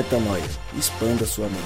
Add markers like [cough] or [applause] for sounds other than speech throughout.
Metanoia. Expanda sua mente.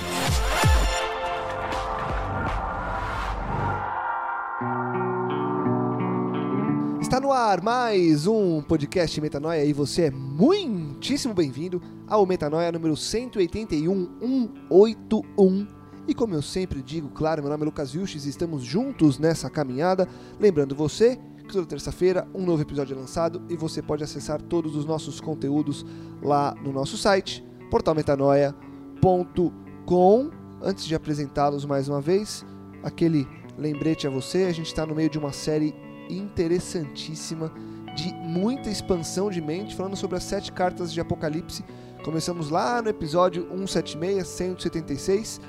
Está no ar mais um podcast Metanoia e você é muitíssimo bem-vindo ao Metanoia número 181181. E como eu sempre digo, claro, meu nome é Lucas Vilches e estamos juntos nessa caminhada. Lembrando você que toda terça-feira um novo episódio é lançado e você pode acessar todos os nossos conteúdos lá no nosso site, portalmetanoia.com. Antes de apresentá-los mais uma vez, aquele lembrete a você, a gente está no meio de uma série interessantíssima de muita expansão de mente, falando sobre as sete cartas de Apocalipse. Começamos lá no episódio 176, 176.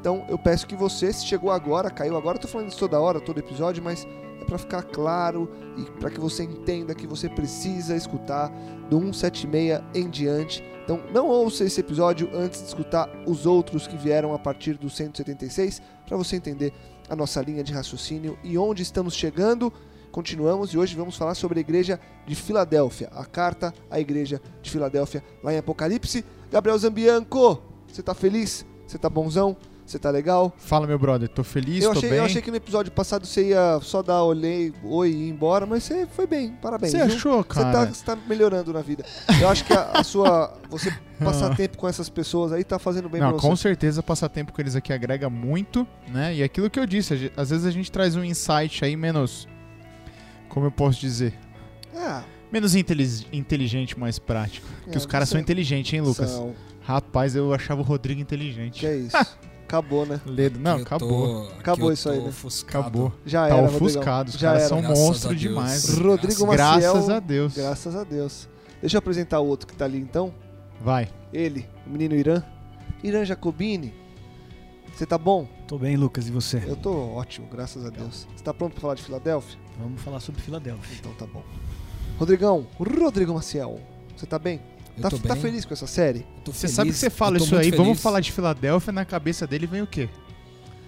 Então eu peço que você, se chegou agora, caiu agora, tô falando isso toda hora, todo episódio, mas é para ficar claro e para que você entenda que você precisa escutar do 176 em diante. Então não ouça esse episódio antes de escutar os outros que vieram a partir do 176, para você entender a nossa linha de raciocínio e onde estamos chegando. Continuamos e hoje vamos falar sobre a igreja de Filadélfia, a carta à igreja de Filadélfia, lá em Apocalipse. Gabriel Zambianco, você tá feliz? Você tá bonzão? Você tá legal? Fala, meu brother, tô feliz, eu tô achei, bem. eu achei que no episódio passado você ia só dar olhei, oi e ir embora, mas você foi bem, parabéns. Você achou, Você cara? tá, você tá melhorando na vida. Eu acho que a, a sua. Você [laughs] passar tempo com essas pessoas aí tá fazendo bem Não, pra com você. certeza passar tempo com eles aqui agrega muito, né? E aquilo que eu disse, às vezes a gente traz um insight aí menos. Como eu posso dizer? Ah, Menos intelig- inteligente, mais prático. Porque É, os caras são inteligentes, hein, Lucas? são. Rapaz, eu achava o Rodrigo inteligente. Que é isso. [laughs] Acabou, né? Ledo. Não, acabou. tô- Acabou isso aí, né? ofuscado. Acabou. Já Tá era, ofuscado. Os Já caras era. são Graças a monstro Deus. demais. Rodrigo Graças- Maciel. Graças a Deus. Graças a Deus. Deixa eu apresentar o outro que tá ali então. Vai. Ele, o menino Irã. Irã Jacobini. Você tá bom? Tô bem, Lucas, e você? Eu tô ótimo, graças a Deus. Você tá pronto pra falar de Filadélfia? Vamos falar sobre Filadélfia. Então tá bom. Rodrigão, Rodrigo Maciel. Você tá bem? Eu Tá, tô tá feliz com essa série? Você feliz, sabe que você fala isso aí, vamos feliz. falar de Filadélfia, na cabeça dele vem o quê?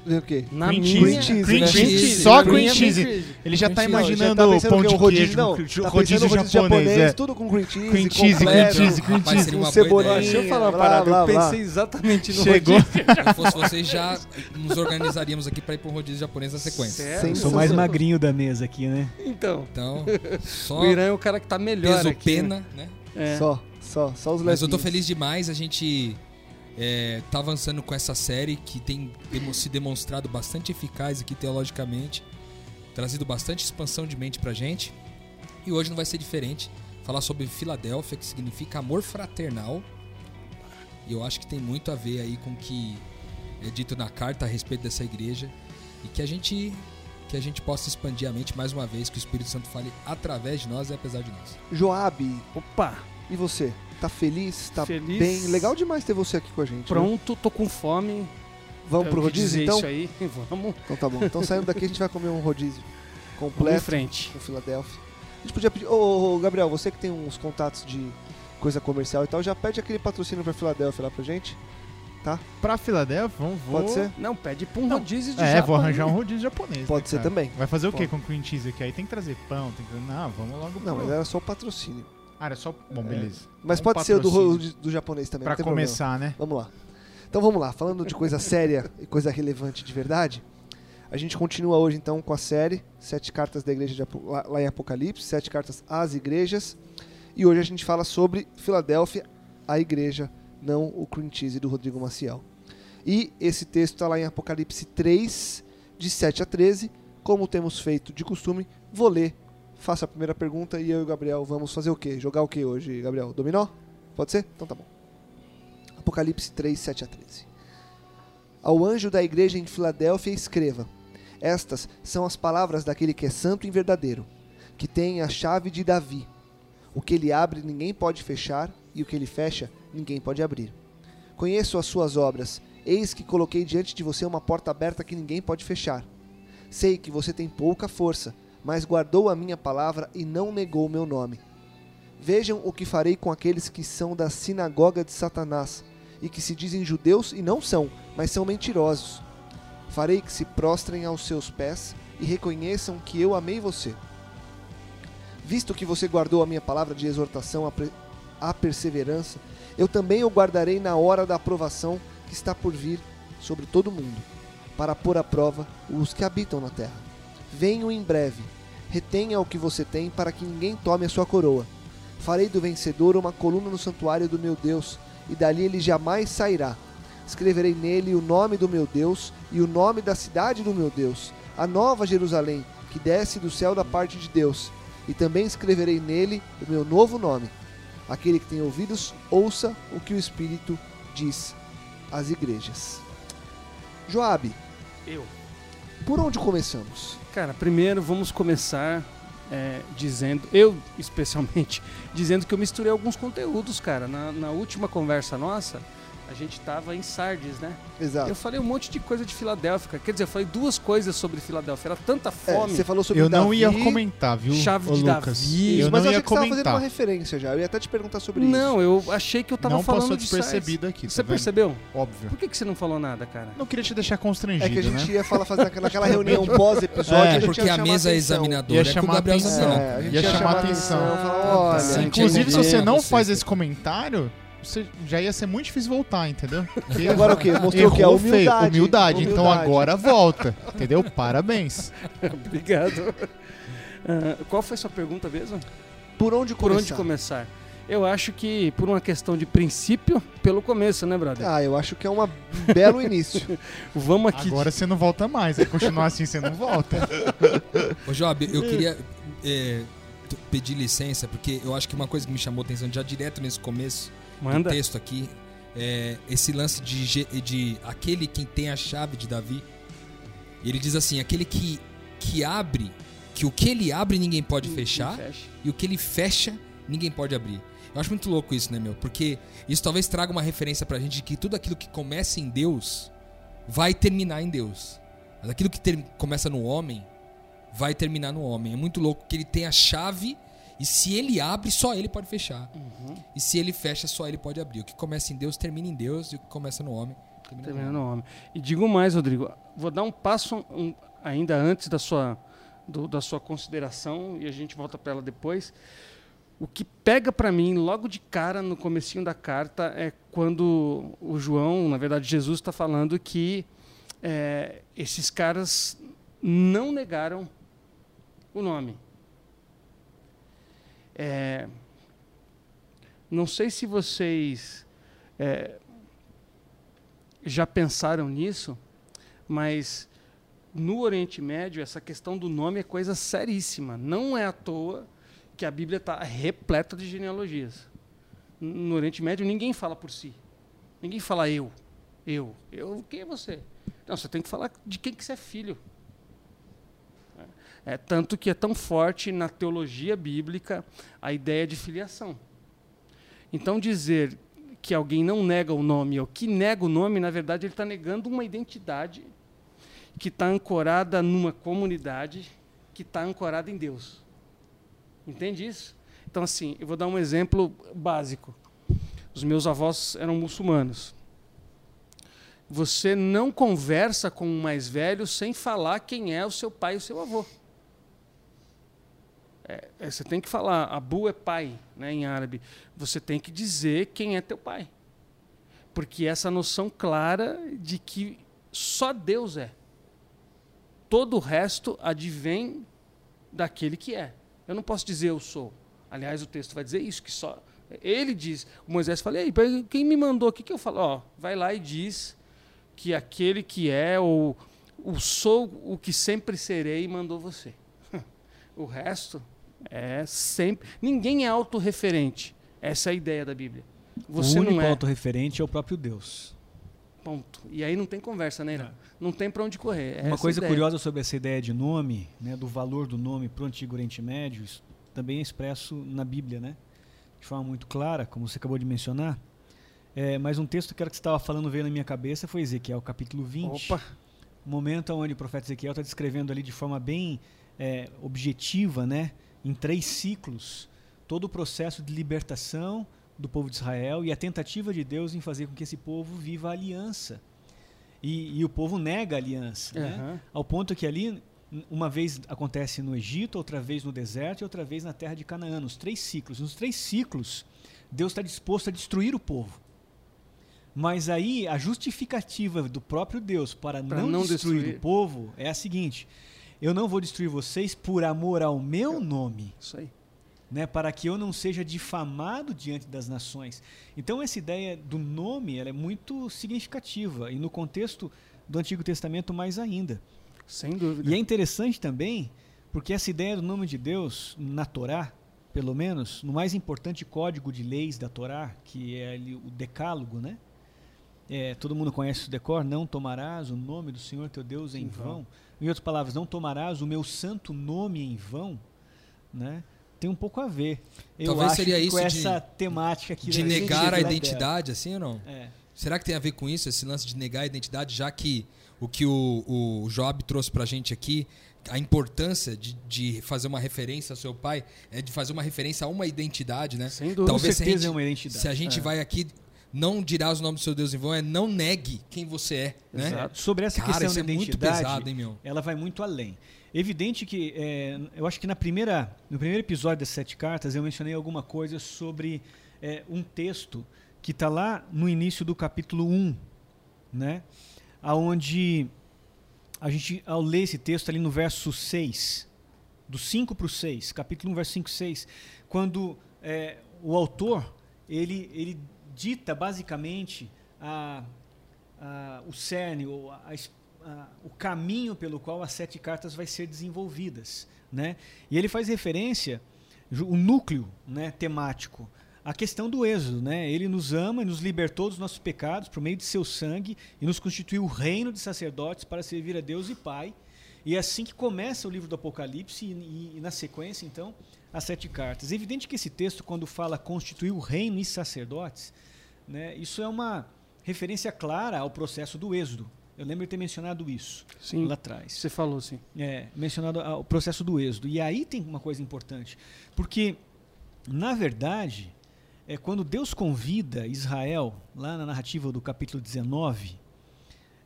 Vem o quê? Na Cream minha... cheese. cheese, Cream né? cheese. Cream Só cheese. cream Cream cheese. Ele já tá Cream cheese. imaginando Já tá pensando pão que é de rodízio, queijo, não, tá rodízio, japonês, é. tudo com cream cheese, Cream cheese, cream cheese, cream Rapaz, cheese. com cebolinha. Deixa eu falar uma parada, blá, eu pensei exatamente no Chegou. rodízio. Se eu fosse vocês, já nos organizaríamos aqui pra ir pro rodízio japonês na sequência. Sério? Sou mais magrinho da mesa aqui, né? Então, Então, só o Irã é o cara que tá melhor peso aqui, né? pena, né? É. Só, só, só os Mas eu tô levinhos. feliz demais, a gente é, tá avançando com essa série que tem se demonstrado bastante eficaz aqui teologicamente, trazido bastante expansão de mente pra gente. E hoje não vai ser diferente. Falar sobre Filadélfia, que significa amor fraternal. E eu acho que tem muito a ver aí com o que é dito na carta a respeito dessa igreja. E que a gente que a gente possa expandir a mente mais uma vez, que o Espírito Santo fale através de nós e apesar de nós. Joab, Opa, e você? Tá feliz? Tá Feliz. bem? Legal demais ter você aqui com a gente. né? pronto, tô com fome. Vamos pro que rodízio então? Isso aí, [laughs] vamos, Então tá bom. Então [laughs] saindo daqui a gente vai comer um rodízio vamos em completo frente. com Filadélfia. A gente podia pedir. Ô, ô, ô, Gabriel, você que tem uns contatos de coisa comercial e tal, já pede aquele patrocínio pra Filadélfia lá pra gente. Pra Filadélfia, vamos, vou... Pode ser? Não, pede pra um Não. rodízio de É, vou arranjar um rodízio japonês. Pode né, ser cara? também. Vai fazer o quê Pode. com cream cheese aqui? Aí tem que trazer pão, tem que... Não, vamos logo Não, pro... mas era só o patrocínio. Ah, era só... Bom, beleza. Mas Um pode ser o do, do japonês também. Tem começar, né? Problema. Vamos lá. Então vamos lá. Falando de coisa séria e coisa relevante de verdade, a gente continua hoje então com a série Sete Cartas da Igreja de Apo- lá, lá em Apocalipse, Sete Cartas às Igrejas. E hoje a gente fala sobre Filadélfia, a igreja, não o cream cheese do Rodrigo Maciel. E esse texto está lá em Apocalipse 3, de 7 a 13. Como temos feito de costume, vou ler. Faça a primeira pergunta e eu e o Gabriel vamos fazer o quê? Jogar o quê hoje, Gabriel? Dominó? Pode ser? Então tá bom. Apocalipse 3, 7 a 13. Ao anjo da igreja em Filadélfia escreva: Estas são as palavras daquele que é santo e verdadeiro, que tem a chave de Davi. O que ele abre ninguém pode fechar, e o que ele fecha ninguém pode abrir. Conheço as suas obras, eis que coloquei diante de você uma porta aberta que ninguém pode fechar. Sei que você tem pouca força, mas guardou a minha palavra e não negou o meu nome. Vejam o que farei com aqueles que são da sinagoga de Satanás e que se dizem judeus e não são, mas são mentirosos. Farei que se prostrem aos seus pés e reconheçam que eu amei você. Visto que você guardou a minha palavra de exortação, há perseverança, eu também o guardarei na hora da aprovação que está por vir sobre todo o mundo, para pôr à prova os que habitam na terra. Venho em breve. Retenha o que você tem para que ninguém tome a sua coroa. Farei do vencedor uma coluna no santuário do meu Deus, e dali ele jamais sairá. Escreverei nele o nome do meu Deus e o nome da cidade do meu Deus, a nova Jerusalém, que desce do céu da parte de Deus. E também escreverei nele o meu novo nome. Aquele que tem ouvidos, ouça o que o Espírito diz às igrejas. Joabe, Eu. por onde começamos? Cara, primeiro vamos começar é, dizendo, eu especialmente, [laughs] dizendo que eu misturei alguns conteúdos, cara. Na, na última conversa nossa, a gente tava em Sardes, né? Exato. Eu falei um monte de coisa de Filadélfia. Quer dizer, eu falei duas coisas sobre Filadélfia. Era tanta É, fome. você falou sobre Eu o não Davi, ia comentar, viu, chave de Lucas? Davi. Eu mas não eu ia achei que você estava fazendo uma comentar. referência já. Eu ia até te perguntar sobre isso. Não, eu achei que eu tava Não falando passou de despercebido aqui, tá Você vendo? percebeu? Óbvio. Por que, que você não falou nada, cara? Não queria te deixar constrangido, É que a gente né? ia falar, fazer aquela, aquela reunião [laughs] pós-episódio. É, a gente Porque ia a mesa examinadora Ia é chamar atenção. É, a Ia ia chamar atenção. atenção. Olha, Inclusive, se você não faz esse comentário, você já ia ser muito difícil voltar, entendeu? Porque E [laughs] agora o quê? Mostrou? A Errou feio. humildade. humildade. Então Humildade. agora volta, entendeu? Parabéns. [laughs] Obrigado. Ah, qual foi a sua pergunta mesmo? Por onde Por começar? onde começar? Eu acho que por uma questão de princípio, pelo começo, né, brother? Ah, eu acho que é um belo início. [laughs] Vamos aqui. Agora você não volta mais. Se continuar assim, você não volta. Ô, Job, eu queria é, pedir licença, porque eu acho que uma coisa que me chamou a atenção já direto nesse começo Manda. do texto aqui é esse lance de, de aquele quem tem a chave de Davi. Ele diz assim: aquele que, que abre, que o que ele abre ninguém pode fechar, Fecha. e o que ele fecha ninguém pode abrir. Eu acho muito louco isso, né, meu? Porque isso talvez traga uma referência pra gente de que tudo aquilo que começa em Deus vai terminar em Deus. Mas aquilo que ter- começa no homem vai terminar no homem. É muito louco que ele tem a chave e se ele abre, só ele pode fechar. E se ele fecha, só ele pode abrir. O que começa em Deus termina em Deus e o que começa no homem termina no Terminando homem. homem. E digo mais, Rodrigo. Vou dar um passo um- ainda antes da sua, do- da sua consideração e a gente volta para ela depois. O que pega para mim logo de cara no comecinho da carta é quando o João, na verdade Jesus, está falando que é, esses caras não negaram o nome. É, não sei se vocês é, já pensaram nisso, mas no Oriente Médio essa questão do nome é coisa seríssima. Não é à toa que a Bíblia está repleta de genealogias. No Oriente Médio ninguém fala por si. Ninguém fala eu. Eu. Eu, quem é você? Não, você tem que falar de quem que você é filho. É, tanto que é tão forte na teologia bíblica a ideia de filiação. Então dizer que alguém não nega o nome ou que nega o nome, na verdade, ele está negando uma identidade que está ancorada numa comunidade que está ancorada em Deus. Entende isso? Então, assim, eu vou dar um exemplo básico. Os meus avós eram muçulmanos. Você não conversa com o mais velho sem falar quem é o seu pai e o seu avô. É, é, você tem que falar, Abu é pai, né, em árabe. Você tem que dizer quem é teu pai. Porque essa noção clara de que só Deus é. Todo o resto advém daquele que é. Eu não posso dizer eu sou. Aliás, o texto vai dizer isso, que só. Ele diz, Moisés fala, Ei, quem me mandou aqui que eu falo? Ó, vai lá e diz que aquele que é, ou o sou o que sempre serei, mandou você. [laughs] o resto é sempre. Ninguém é autorreferente. Essa é a ideia da Bíblia. Você o único não é. autorreferente é o próprio Deus. Ponto. E aí não tem conversa, né, Irã? Não tem para onde correr. É Uma coisa ideia. curiosa sobre essa ideia de nome, né, do valor do nome para o Antigo Oriente Médio, isso também é expresso na Bíblia, né? De forma muito clara, como você acabou de mencionar. É, mas um texto que era que você estava falando veio na minha cabeça foi Ezequiel, capítulo 20. Opa, O momento onde o profeta Ezequiel está descrevendo ali de forma bem é, objetiva, né, em três ciclos, todo o processo de libertação do povo de Israel e a tentativa de Deus em fazer com que esse povo viva a aliança. E, e o povo nega a aliança, né? Aham. ao ponto que ali Uma vez acontece no Egito, outra vez no deserto e outra vez na terra de Canaã. Nos três ciclos. Nos três ciclos, Deus está disposto a destruir o povo. Mas aí a justificativa do próprio Deus para não, não destruir, destruir. o povo é a seguinte: eu não vou destruir vocês por amor ao meu nome Isso aí. né, para que eu não seja difamado diante das nações. Então essa ideia do nome ela é muito significativa e no contexto do Antigo Testamento mais ainda. Sem dúvida. E é interessante também porque essa ideia do nome de Deus na Torá, pelo menos no mais importante código de leis da Torá, que é o Decálogo, né? É, todo mundo conhece o decor, não tomarás o nome do Senhor teu Deus em Em vão. vão. Em outras palavras, não tomarás o meu santo nome em vão, né? Tem um pouco a ver. Eu Talvez acho seria isso com de- essa temática aqui De negar a identidade identidade, assim ou não? dela. É. Será que tem a ver com isso, esse lance de negar a identidade, já que o que o, o Job trouxe pra gente aqui, a importância de, de fazer uma referência ao seu pai, é de fazer uma referência a uma identidade, né? Sem dúvida. Talvez Com se a certeza gente- é uma identidade. Se a gente É. vai aqui, não dirás o nome do seu Deus em vão, é não negue quem você é, né? Exato. Sobre essa Cara, questão da é muito pesado, hein, meu? ela vai muito além. Evidente que, é, eu acho que na primeira, no primeiro episódio das Sete Cartas, eu mencionei alguma coisa sobre é, um texto que está lá no início do capítulo 1, né? Onde a gente, ao ler esse texto ali no verso 6, do 5 para o 6, capítulo 1, verso 5 e 6, quando é, o autor, ele, ele dita basicamente a, a, o cerne, ou a, a- o caminho pelo qual as sete cartas vai ser desenvolvidas. Né? E ele faz referência, o núcleo né, temático, a questão do êxodo. Né? Ele nos ama e nos libertou dos nossos pecados por meio de seu sangue e nos constituiu o reino de sacerdotes para servir a Deus e Pai. E é assim que começa o livro do Apocalipse e, e- e na sequência, então, as sete cartas. É evidente que esse texto, quando fala constituir o reino e sacerdotes, né, isso é uma referência clara ao processo do êxodo. Eu lembro de ter mencionado isso Sim. lá atrás. Você falou, sim. É, mencionado o processo do êxodo. E aí tem uma coisa importante, porque, na verdade, é quando Deus convida Israel, lá na narrativa do capítulo 19,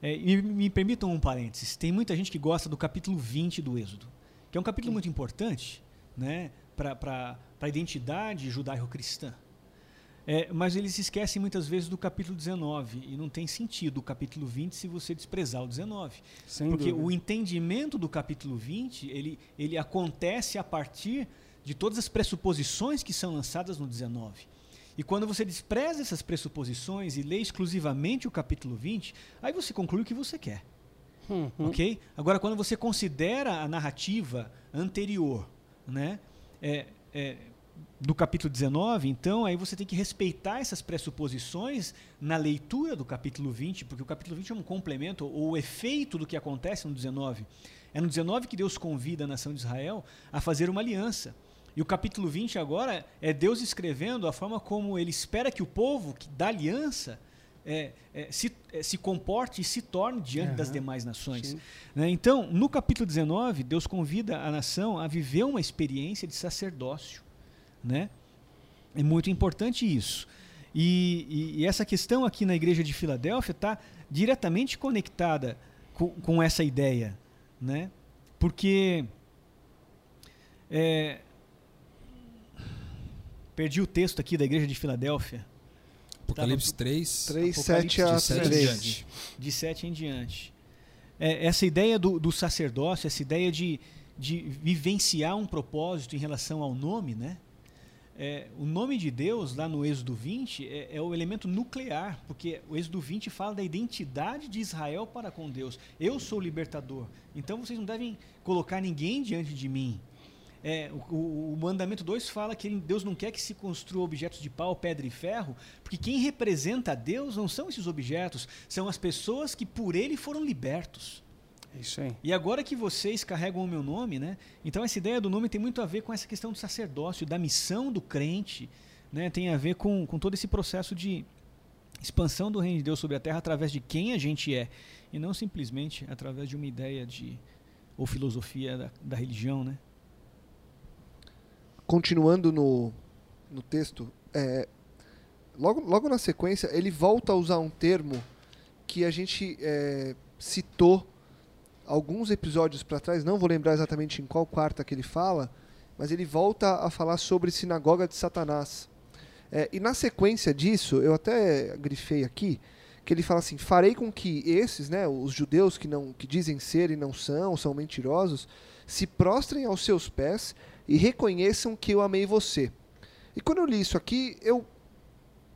é, e me permitam um parênteses, tem muita gente que gosta do capítulo 20 do Êxodo, que é um capítulo muito importante né, para a identidade judaico-cristã. É, mas eles esquecem muitas vezes do capítulo 19, e não tem sentido o capítulo 20 se você desprezar o 19. Sem Porque dúvida. o entendimento do capítulo 20, ele, ele acontece a partir de todas as pressuposições que são lançadas no 19. E quando você despreza essas pressuposições e lê exclusivamente o capítulo 20, aí você conclui o que você quer. Uhum. Ok? Agora, quando você considera a narrativa anterior, né, é, é, do capítulo 19, então aí você tem que respeitar essas pressuposições na leitura do capítulo 20, porque o capítulo 20 é um complemento, ou o efeito do que acontece no 19. É no 19 que Deus convida a nação de Israel a fazer uma aliança. E o capítulo 20 agora é Deus escrevendo a forma como ele espera que o povo que aliança é, é, se, é, se comporte e se torne diante das Aham. demais nações. Né? Então, no capítulo 19, Deus convida a nação a viver uma experiência de sacerdócio. Né? É muito importante isso. E, e- e essa questão aqui na igreja de Filadélfia está diretamente conectada com, com essa ideia. Né? Porque. é, perdi o texto aqui da igreja de Filadélfia. Apocalipse 3. 3, Apocalipse 7 a de sete em 13. diante. de 7 em diante. É, essa ideia do, do sacerdócio, essa ideia de, de vivenciar um propósito em relação ao nome, né? É, o nome de Deus, lá no Êxodo 20, é, é o elemento nuclear, porque o Êxodo 20 fala da identidade de Israel para com Deus. Eu sou o libertador, então vocês não devem colocar ninguém diante de mim. É, o, o- o mandamento 2 fala que Deus não quer que se construa objetos de pau, pedra e ferro, porque quem representa a Deus não são esses objetos, são as pessoas que por ele foram libertos. É Isso aí. E agora que vocês carregam o meu nome, né? Então essa ideia do nome tem muito a ver com essa questão do sacerdócio, da missão do crente, né? Tem a ver com, com todo esse processo de expansão do reino de Deus sobre a terra através de quem a gente é, e não simplesmente através de uma ideia de ou filosofia da, da religião, né? Continuando no, no texto, é, logo, logo na sequência, ele volta a usar um termo que a gente é, citou alguns episódios para trás, não vou lembrar exatamente em qual quarta que ele fala, mas ele volta a falar sobre sinagoga de Satanás. É, e na sequência disso, eu até grifei aqui, que ele fala assim: farei com que esses, né, os judeus que não que dizem ser e não são, são mentirosos, se prostrem aos seus pés e reconheçam que eu amei você. E quando eu li isso aqui, eu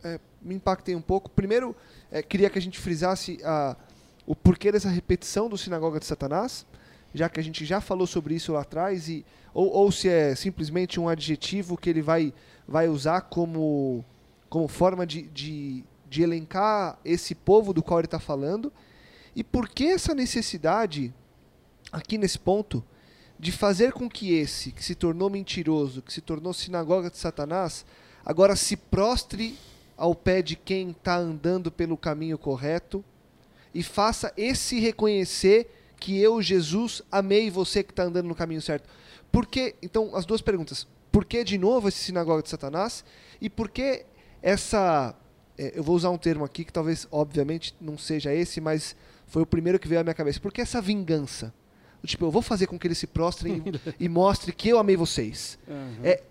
é, me impactei um pouco. Primeiro, é, queria que a gente frisasse a, o porquê dessa repetição do sinagoga de Satanás, já que a gente já falou sobre isso lá atrás, e, ou, ou se é simplesmente um adjetivo que ele vai, vai usar como, como forma de, de, de elencar esse povo do qual ele está falando, e por que essa necessidade, aqui nesse ponto, de fazer com que esse, que se tornou mentiroso, que se tornou sinagoga de Satanás, agora se prostre ao pé de quem está andando pelo caminho correto e faça esse reconhecer que eu, Jesus, amei você que está andando no caminho certo. Por que, então, as duas perguntas. Por que, de novo, esse sinagoga de Satanás? E por que essa. É, eu vou usar um termo aqui que talvez, obviamente, não seja esse, mas foi o primeiro que veio à minha cabeça. Por que essa vingança? Tipo, eu vou fazer com que eles se prostrem [laughs] e, e mostre que eu amei vocês. Uhum. É,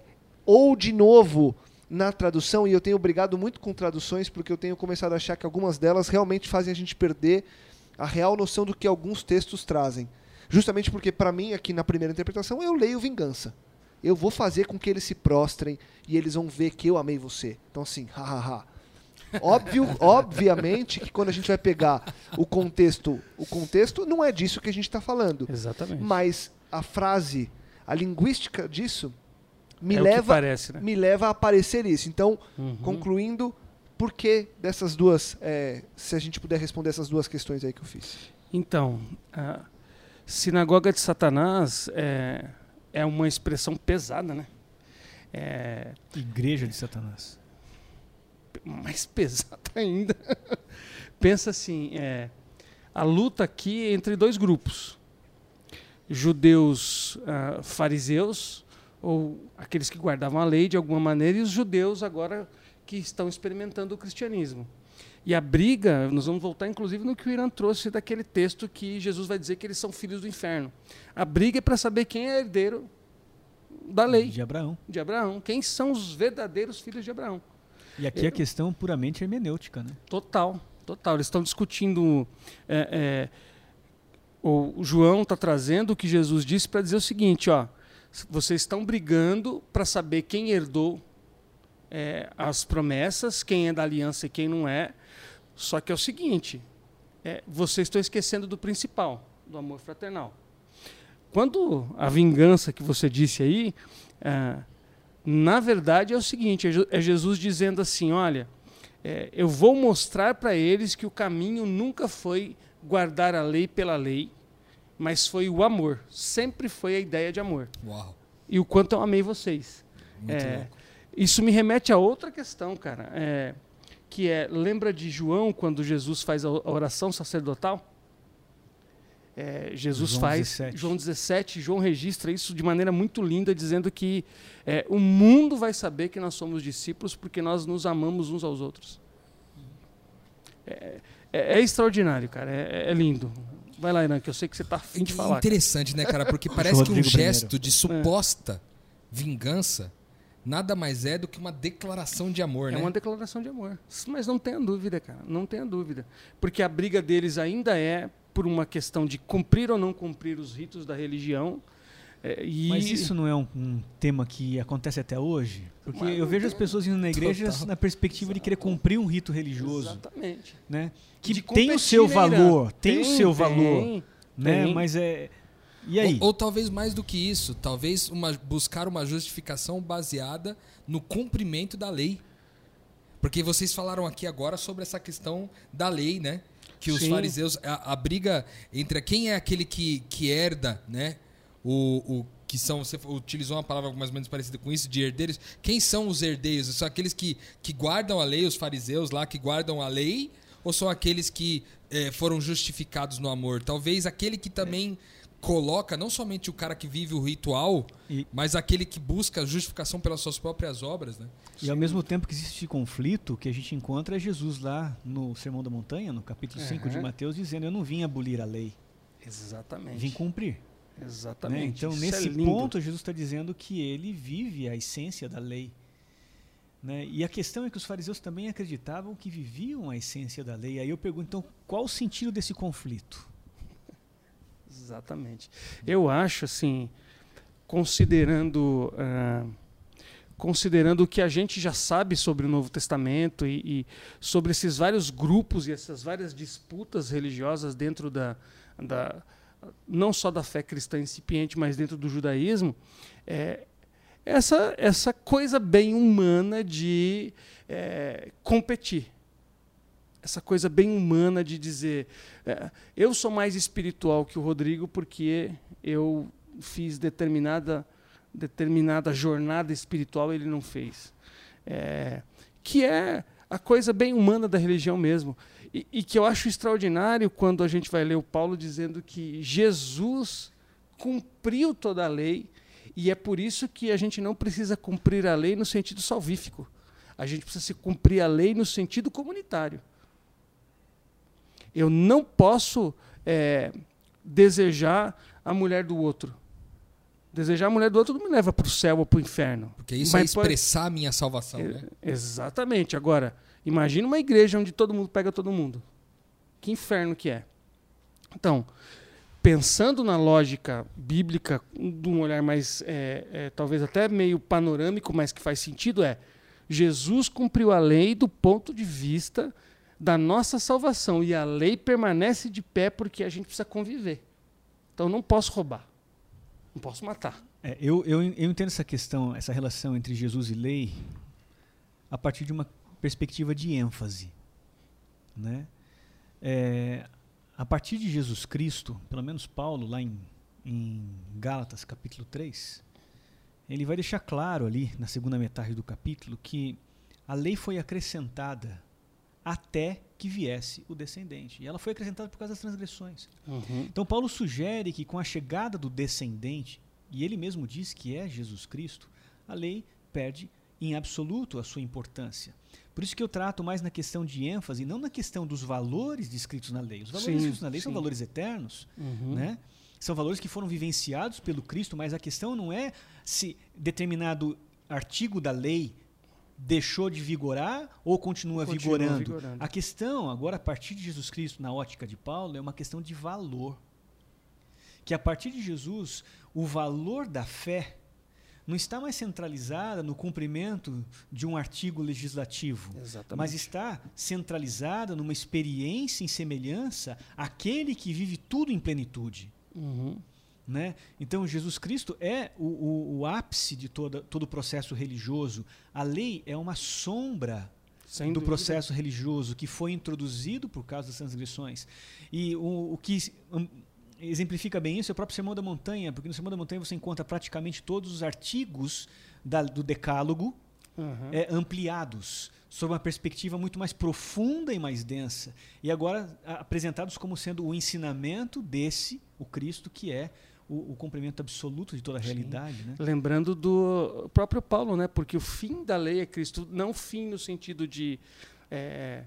ou, de novo, na tradução, e eu tenho brigado muito com traduções, porque eu tenho começado a achar que algumas delas realmente fazem a gente perder a real noção do que alguns textos trazem. Justamente porque, para mim, aqui na primeira interpretação, eu leio vingança. Eu vou fazer com que eles se prostrem e eles vão ver que eu amei você. Então, assim, hahaha. Óbvio, obviamente que quando a gente vai pegar o contexto, o contexto não é disso que a gente está falando. Exatamente. Mas a frase, a linguística disso me é leva parece, né? me leva a aparecer isso. Então, Uhum. concluindo, por que dessas duas, é, se a gente puder responder essas duas questões aí que eu fiz. Então, a sinagoga de Satanás é, é uma expressão pesada, né? É Igreja de Satanás. Mais [laughs] pesada ainda. Pensa assim, é, a luta aqui é entre dois grupos. Judeus ah, fariseus, ou aqueles que guardavam a lei de alguma maneira, e os judeus agora que estão experimentando o cristianismo. E a briga, nós vamos voltar inclusive no que o Irã trouxe daquele texto que Jesus vai dizer que eles são filhos do inferno. A briga é para saber quem é herdeiro da lei De Abraão. de Abraão, quem são os verdadeiros filhos de Abraão. E aqui a questão puramente hermenêutica, né? Total, total. Eles estão discutindo. é, é, o o João está trazendo o que Jesus disse para dizer o seguinte: ó, vocês estão brigando para saber quem herdou é, as promessas, quem é da aliança e quem não é. Só que é o seguinte: é, vocês estão esquecendo do principal, do amor fraternal. Quando a vingança que você disse aí, é, na verdade é o seguinte: é é Jesus dizendo assim, olha é, eu vou mostrar para eles que o caminho nunca foi guardar a lei pela lei, mas foi o amor. Sempre foi a ideia de amor. Uau. E o quanto eu amei vocês. É. Isso me remete a outra questão, cara. é, que é, lembra de João quando Jesus faz a oração sacerdotal? É, Jesus João faz 17. João 17, João registra isso de maneira muito linda, dizendo que é, o mundo vai saber que nós somos discípulos porque nós nos amamos uns aos outros. É, é- é extraordinário, cara. É, é lindo. Vai lá, Irã, que eu sei que você está afim de falar. cara. Interessante, né, cara? Porque [laughs] parece que um gesto de suposta vingança nada mais é do que uma declaração de amor, É né? uma declaração de amor. Mas não tenha dúvida, cara. Não tenha dúvida. Porque a briga deles ainda é por uma questão de cumprir ou não cumprir os ritos da religião. É, e Mas isso não é um, um tema que acontece até hoje? Porque Mas eu vejo as pessoas indo na igreja Total. na perspectiva de querer cumprir um rito religioso, Exatamente. né? Que De tem o seu né, valor, Irã? tem, o seu valor, tem, né? tem. Mas é e aí? Ou, ou talvez mais do que isso, talvez uma- buscar uma justificação baseada no cumprimento da lei. Porque vocês falaram aqui agora sobre essa questão da lei, né? Que os Sim. fariseus, a, a briga entre quem é aquele que, que herda, né? O, o que são, você utilizou uma palavra mais ou menos parecida com isso, de herdeiros. Quem são os herdeiros? São aqueles que, que guardam a lei, os fariseus lá, que guardam a lei? Ou são aqueles que eh, foram justificados no amor? Talvez aquele que também coloca não somente o cara que vive o ritual, E- mas aquele que busca justificação pelas suas próprias obras, né? E ao mesmo tempo que existe conflito, o que a gente encontra é Jesus lá no Sermão da Montanha, no capítulo 5 de. Mateus, dizendo: Eu não vim abolir a lei, Exatamente. vim cumprir. né? Exatamente. Então, Isso nesse é ponto, Jesus está dizendo que ele vive a essência da lei. Né? E a questão é que os fariseus também acreditavam que viviam a essência da lei. Aí eu pergunto, então, qual o sentido desse conflito? Exatamente. Eu acho assim, considerando ah, considerando o que a gente já sabe sobre o Novo Testamento e, e sobre esses vários grupos e essas várias disputas religiosas dentro da, da não só da fé cristã incipiente, mas dentro do judaísmo, é, essa essa coisa bem humana de é, competir essa coisa bem humana de dizer é, eu sou mais espiritual que o Rodrigo porque eu fiz determinada determinada jornada espiritual ele não fez. É, que é a coisa bem humana da religião mesmo. E, e que eu acho extraordinário quando a gente vai ler o Paulo dizendo que Jesus cumpriu toda a lei e é por isso que a gente não precisa cumprir a lei no sentido salvífico. A gente precisa se cumprir a lei no sentido comunitário eu não posso é, desejar a mulher do outro. Desejar a mulher do outro não me leva para o céu ou para o inferno. Porque isso Mas é pode- expressar a minha salvação, É, né? Exatamente. Agora, imagina uma igreja onde todo mundo pega todo mundo. Que inferno que é. Então, pensando na lógica bíblica, de um olhar mais, é, é, talvez até meio panorâmico, mas que faz sentido, é Jesus cumpriu a lei do ponto de vista da nossa salvação. E a lei permanece de pé porque a gente precisa conviver. Então, não posso roubar. Não posso matar. É, eu, eu, eu entendo essa questão, essa relação entre Jesus e lei, a partir de uma perspectiva de ênfase. Né? É, a partir de Jesus Cristo, pelo menos Paulo, lá em, em Gálatas capítulo 3, ele vai deixar claro ali, na segunda metade do capítulo, que a lei foi acrescentada até que viesse o descendente. E ela foi acrescentada por causa das transgressões. Então Paulo sugere que com a chegada do descendente, e ele mesmo diz que é Jesus Cristo, a lei perde em absoluto a sua importância. Por isso que eu trato mais na questão de ênfase, não na questão dos valores descritos na lei. Os valores Sim, descritos na lei são sim. valores eternos, Uhum. né? São valores que foram vivenciados pelo Cristo, mas a questão não é se determinado artigo da lei deixou de vigorar ou continua, Continua vigorando. vigorando. A questão, agora, a partir de Jesus Cristo, na ótica de Paulo, é uma questão de valor. Que a partir de Jesus, o valor da fé não está mais centralizada no cumprimento de um artigo legislativo, Exatamente. mas está centralizada numa experiência em semelhança àquele que vive tudo em plenitude. Uhum. Né? Então, Jesus Cristo é o, o- o ápice de toda, todo o processo religioso. A lei é uma sombra Sem do dúvida. processo religioso que foi introduzido por causa das transgressões. E o, o que hum, exemplifica bem isso é o próprio Sermão da Montanha, porque no Sermão da Montanha você encontra praticamente todos os artigos da- do Decálogo Uhum. é, ampliados, sob uma perspectiva muito mais profunda e mais densa. E agora apresentados como sendo o ensinamento desse, o Cristo, que é o, o cumprimento absoluto de toda a Sim. realidade. Né? Lembrando do próprio Paulo, né? Porque o fim da lei é Cristo, não fim no sentido de é,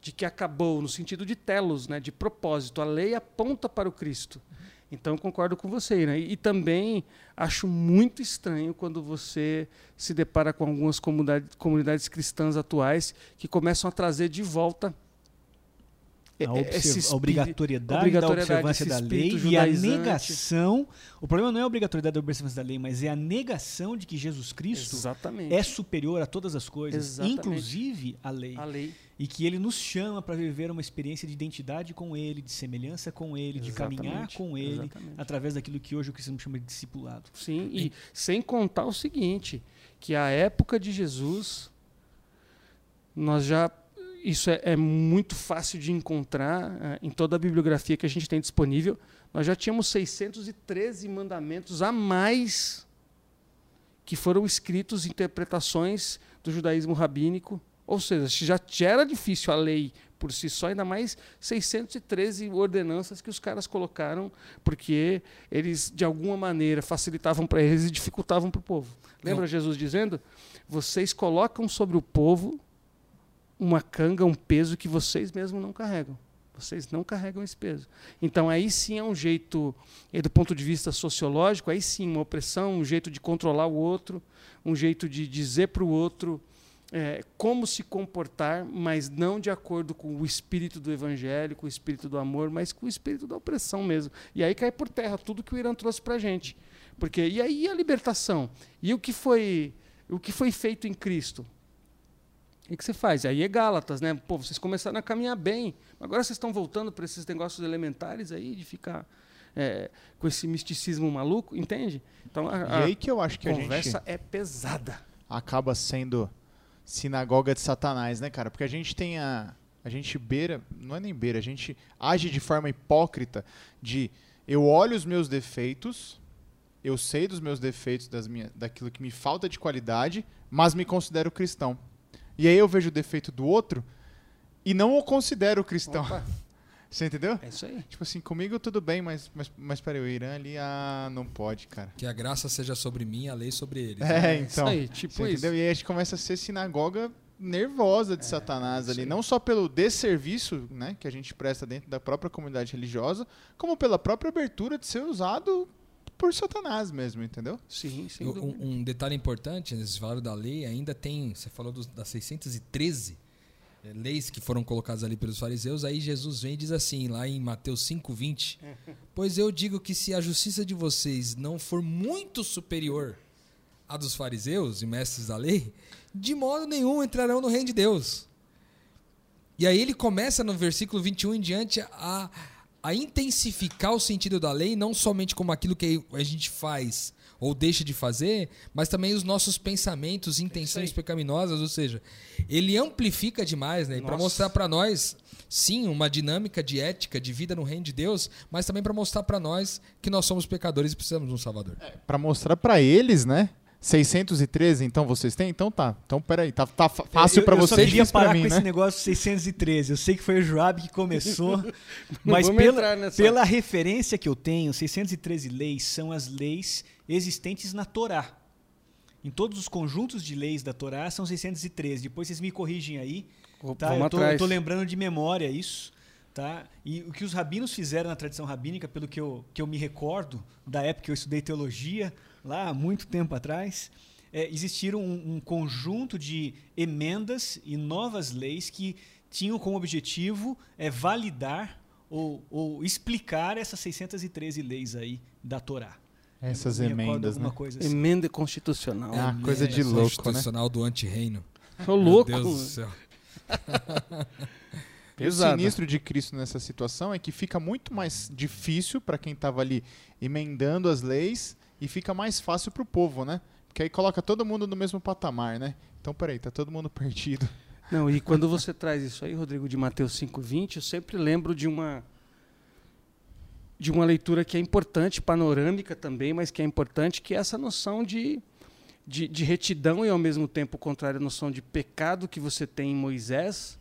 de que acabou, no sentido de telos, né? De propósito. A lei aponta para o Cristo. Então eu concordo com você, né? E, e também acho muito estranho quando você se depara com algumas comunidades, comunidades cristãs atuais que começam a trazer de volta A, e- observ- esse a obrigatoriedade, obrigatoriedade, da observância da lei e a negação. O problema não é a obrigatoriedade da observância da lei, mas é a negação de que Jesus Cristo Exatamente. é superior a todas as coisas, Exatamente. inclusive a lei. a lei. E que ele nos chama para viver uma experiência de identidade com ele, de semelhança com ele, de caminhar Exatamente, com ele, exatamente. através daquilo que hoje o cristianismo chama de discipulado. Sim, e sem contar o seguinte, que a época de Jesus, nós já isso é, é muito fácil de encontrar eh, em toda a bibliografia que a gente tem disponível. Nós já tínhamos 613 mandamentos a mais que foram escritos interpretações do judaísmo rabínico. Ou seja, já, já era difícil a lei por si só, ainda mais 613 ordenanças que os caras colocaram, porque eles, de alguma maneira, facilitavam para eles e dificultavam para o povo. Lembra Jesus dizendo? Vocês colocam sobre o povo uma canga, um peso que vocês mesmos não carregam. Vocês não carregam esse peso. Então, aí sim é um jeito, e do ponto de vista sociológico, aí sim, uma opressão, um jeito de controlar o outro, um jeito de dizer para o outro é, como se comportar, mas não de acordo com o espírito do evangelho, com o espírito do amor, mas com o espírito da opressão mesmo. E aí cai por terra tudo que o Irã trouxe para a gente. Porque, e aí a libertação? E o que foi, o que foi feito em Cristo? O que você faz? Aí é Gálatas, né? Pô, vocês começaram a caminhar bem, agora vocês estão voltando para esses negócios elementares aí, de ficar é, com esse misticismo maluco, entende? Então, a, e aí que eu acho que a conversa é pesada. Acaba sendo sinagoga de Satanás, né, cara? Porque a gente tem a. A gente beira, não é nem beira, a gente age de forma hipócrita de eu olho os meus defeitos, eu sei dos meus defeitos, das minha, daquilo que me falta de qualidade, mas me considero cristão. E aí eu vejo o defeito do outro e não o considero cristão. Opa. [laughs] Você entendeu? É isso aí. Tipo assim, comigo tudo bem, mas, mas, mas peraí, o Irã ali, ah, não pode, cara. Que a graça seja sobre mim e a lei sobre eles. É, né? então. Isso aí, tipo isso. Entendeu? E aí a gente começa a ser sinagoga nervosa de é, Satanás ali, não só pelo desserviço né, que a gente presta dentro da própria comunidade religiosa, como pela própria abertura de ser usado por Satanás mesmo, entendeu? Sim, sim. Um, um, detalhe importante, nesse valor da lei, ainda tem, você falou dos, das 613 é, leis que foram colocadas ali pelos fariseus, aí Jesus vem e diz assim, lá em Mateus 5:20, [laughs] pois eu digo que se a justiça de vocês não for muito superior à dos fariseus e mestres da lei, de modo nenhum entrarão no reino de Deus. E aí ele começa no versículo 21 em diante a, a intensificar o sentido da lei, não somente como aquilo que a gente faz ou deixa de fazer, mas também os nossos pensamentos, intenções é pecaminosas, ou seja, ele amplifica demais, né? Para mostrar para nós, sim, uma dinâmica de ética, de vida no reino de Deus, mas também para mostrar para nós que nós somos pecadores e precisamos de um Salvador. É, para mostrar para eles, né? 613, então vocês têm? Então tá. Então peraí, tá, tá fácil para vocês. Eu queria parar mim, com né? esse negócio 613. Eu sei que foi o Joab que começou, [laughs] mas pela, pela referência que eu tenho, 613 leis são as leis existentes na Torá. Em todos os conjuntos de leis da Torá são 613. Depois vocês me corrigem aí. Tá? Eu tô, eu tô lembrando de memória isso. Tá? E o que os rabinos fizeram na tradição rabínica, pelo que eu, que eu me recordo, da época que eu estudei teologia, lá há muito tempo atrás, é, existiram um, um, conjunto de emendas e novas leis que tinham como objetivo é, validar ou, ou explicar essas 613 leis aí da Torá. Essas emendas, né? Coisa assim. Emenda constitucional. É uma coisa de louco, constitucional né? do anti-reino. Tô louco. Meu Deus do céu. [laughs] o sinistro de Cristo nessa situação é que fica muito mais difícil para quem estava ali emendando as leis e fica mais fácil para o povo, né? Porque aí coloca todo mundo no mesmo patamar, né? Então, peraí, tá todo mundo [laughs] perdido. Não, e quando você traz isso aí, Rodrigo, de Mateus 5:20, eu sempre lembro de uma de uma leitura que é importante, panorâmica também, mas que é importante, que é essa noção de, de, de retidão e, ao mesmo tempo, contrária à noção de pecado que você tem em Moisés,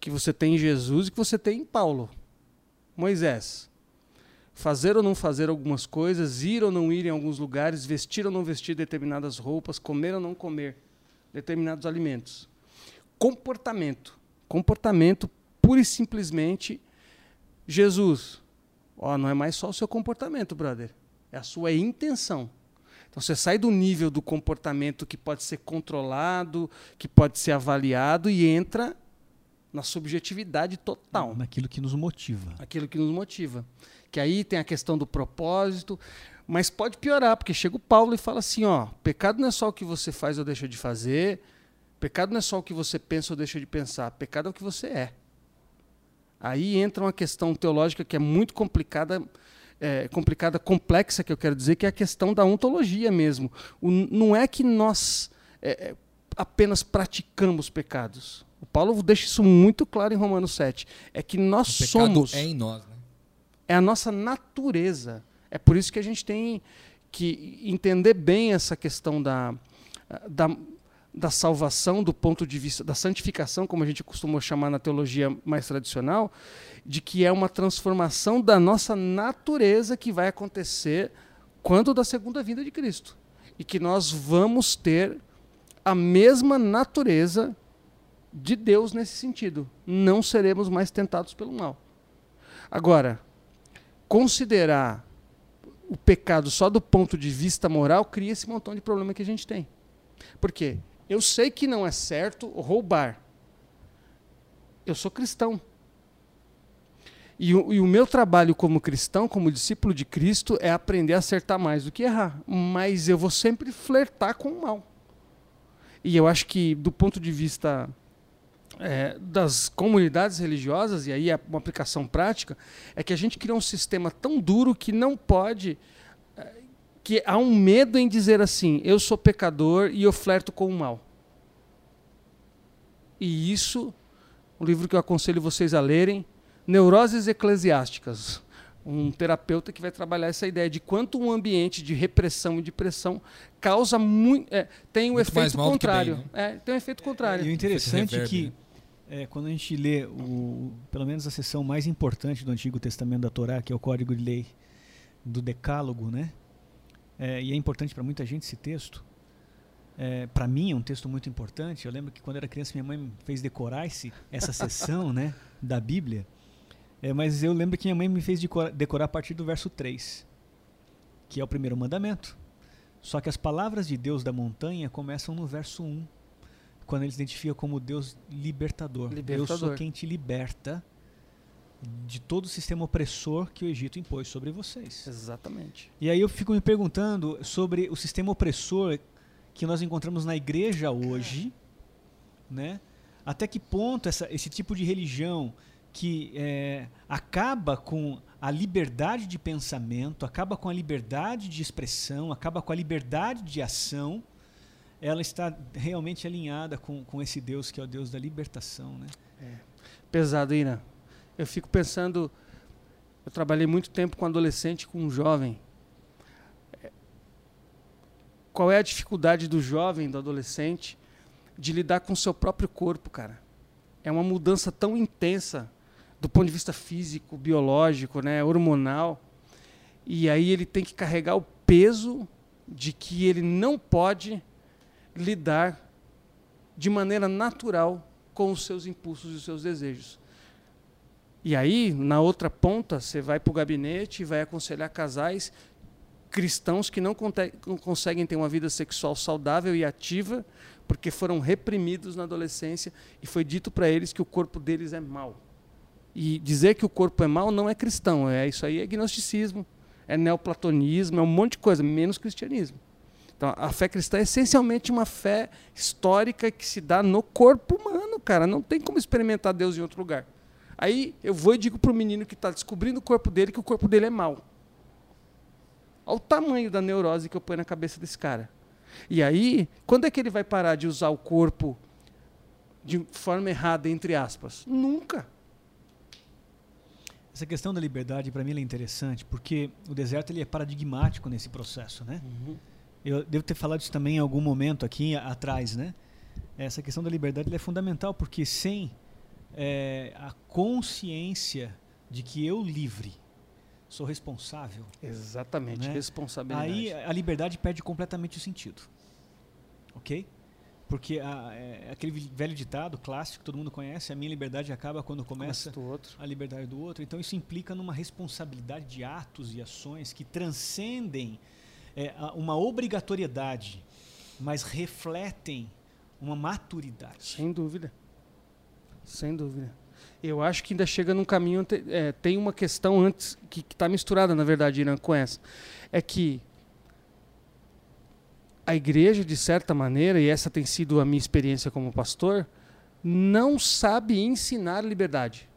que você tem em Jesus e que você tem em Paulo. Moisés, fazer ou não fazer algumas coisas, ir ou não ir em alguns lugares, vestir ou não vestir determinadas roupas, comer ou não comer determinados alimentos. Comportamento. Comportamento, pura e simplesmente, Jesus. Ó, não é mais só o seu comportamento, brother. É a sua intenção. Então você sai do nível do comportamento que pode ser controlado, que pode ser avaliado e entra na subjetividade total. Naquilo que nos motiva. Aquilo que nos motiva que aí tem a questão do propósito, mas pode piorar, porque chega o Paulo e fala assim, ó, pecado não é só o que você faz ou deixa de fazer, pecado não é só o que você pensa ou deixa de pensar, pecado é o que você é. Aí entra uma questão teológica que é muito complicada, é, complicada, complexa, que eu quero dizer, que é a questão da ontologia mesmo. O, não é que nós é, é apenas praticamos pecados. O Paulo deixa isso muito claro em Romanos 7. É que nós somos. É em nós, né? É a nossa natureza. É por isso que a gente tem que entender bem essa questão da, da, da salvação do ponto de vista da santificação, como a gente costuma chamar na teologia mais tradicional, de que é uma transformação da nossa natureza que vai acontecer quando da segunda vinda de Cristo. E que nós vamos ter a mesma natureza de Deus nesse sentido. Não seremos mais tentados pelo mal. Agora, considerar o pecado só do ponto de vista moral cria esse montão de problema que a gente tem. Por quê? Eu sei que não é certo roubar. Eu sou cristão. E o, e o, meu trabalho como cristão, como discípulo de Cristo, é aprender a acertar mais do que errar. Mas eu vou sempre flertar com o mal. E eu acho que, do ponto de vista é, das comunidades religiosas, e aí é uma aplicação prática, é que a gente criou um sistema tão duro que não pode. É, que há um medo em dizer assim: eu sou pecador e eu flerto com o mal. E isso, um livro que eu aconselho vocês a lerem, Neuroses Eclesiásticas. Um terapeuta que vai trabalhar essa ideia de quanto um ambiente de repressão e de pressão causa muito. É, tem o muito efeito contrário. Bem, né? é, tem um efeito contrário. E o interessante é que é, quando a gente lê, o, pelo menos a seção mais importante do Antigo Testamento da Torá, que é o Código de Lei do Decálogo, né? É, e é importante para muita gente esse texto. É, para mim é um texto muito importante. Eu lembro que quando era criança minha mãe me fez decorar esse, essa seção né, da Bíblia. É, mas eu lembro que minha mãe me fez decorar, decorar a partir do verso 3, que é o primeiro mandamento. Só que as palavras de Deus da montanha começam no verso 1 quando ele se identifica como Deus libertador. libertador. Eu sou quem te liberta de todo o sistema opressor que o Egito impôs sobre vocês. Exatamente. E aí eu fico me perguntando sobre o sistema opressor que nós encontramos na igreja hoje, né? Até que ponto essa, esse tipo de religião que é, acaba com a liberdade de pensamento, acaba com a liberdade de expressão, acaba com a liberdade de ação, ela está realmente alinhada com, com esse Deus que é o Deus da libertação, né? É. Pesado, Ina. Eu fico pensando, eu trabalhei muito tempo com adolescente, com um jovem. É, qual é a dificuldade do jovem, do adolescente, de lidar com o seu próprio corpo, cara? É uma mudança tão intensa do ponto de vista físico, biológico, né, hormonal. E aí ele tem que carregar o peso de que ele não pode lidar de maneira natural com os seus impulsos e os seus desejos. E aí, na outra ponta, você vai para o gabinete e vai aconselhar casais cristãos que não, não conseguem ter uma vida sexual saudável e ativa porque foram reprimidos na adolescência e foi dito para eles que o corpo deles é mau. E dizer que o corpo é mau não é cristão, é isso aí é gnosticismo, é neoplatonismo, é um monte de coisa, menos cristianismo. Então, a fé cristã é essencialmente uma fé histórica que se dá no corpo humano, cara. Não tem como experimentar Deus em outro lugar. Aí eu vou e digo para o menino que está descobrindo o corpo dele que o corpo dele é mau. Olha o tamanho da neurose que eu ponho na cabeça desse cara. E aí, quando é que ele vai parar de usar o corpo de forma errada, entre aspas? Nunca. Essa questão da liberdade, para mim, é interessante, porque o deserto ele é paradigmático nesse processo, né? Uhum. Eu devo ter falado isso também em algum momento aqui atrás, né? Essa questão da liberdade é fundamental, porque sem é, a consciência de que eu livre sou responsável. Exatamente, né? responsabilidade. Aí a liberdade perde completamente o sentido. Ok? Porque a, é, aquele velho ditado clássico todo mundo conhece, a minha liberdade acaba quando começa, começa a liberdade do outro. Então isso implica numa responsabilidade de atos e ações que transcendem é, uma obrigatoriedade, mas refletem uma maturidade. Sem dúvida. Sem dúvida. Eu acho que ainda chega num caminho. É, tem uma questão antes que está misturada, na verdade, Irã, com essa. É que a igreja, de certa maneira, e essa tem sido a minha experiência como pastor, não sabe ensinar liberdade.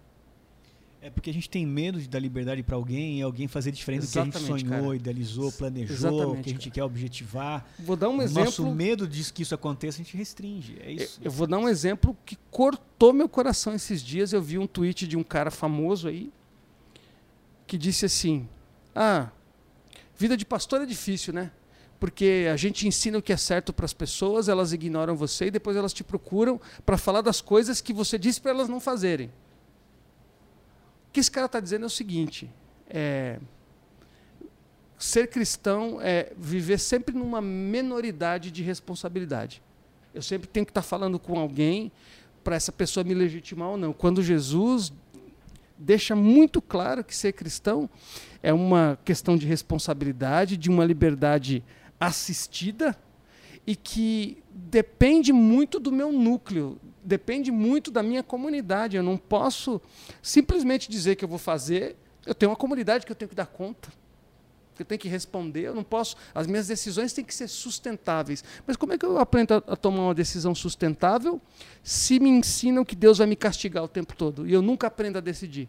É porque a gente tem medo de dar liberdade para alguém e alguém fazer diferente Exatamente, do que a gente sonhou, cara. idealizou, planejou, Exatamente, que a gente cara. quer objetivar. Vou dar um exemplo. Nosso medo disso que isso aconteça, a gente restringe. É isso. Eu, eu vou dar um exemplo que cortou meu coração esses dias. Eu vi um tweet de um cara famoso aí que disse assim: Ah, vida de pastor é difícil, né? Porque a gente ensina o que é certo para as pessoas, elas ignoram você e depois elas te procuram para falar das coisas que você disse para elas não fazerem que esse cara está dizendo é o seguinte: é, ser cristão é viver sempre numa menoridade de responsabilidade. Eu sempre tenho que estar tá falando com alguém para essa pessoa me legitimar ou não. Quando Jesus deixa muito claro que ser cristão é uma questão de responsabilidade, de uma liberdade assistida e que depende muito do meu núcleo, depende muito da minha comunidade. Eu não posso simplesmente dizer que eu vou fazer. Eu tenho uma comunidade que eu tenho que dar conta, que eu tenho que responder. Eu não posso. As minhas decisões têm que ser sustentáveis. Mas como é que eu aprendo a, a tomar uma decisão sustentável se me ensinam que Deus vai me castigar o tempo todo e eu nunca aprendo a decidir?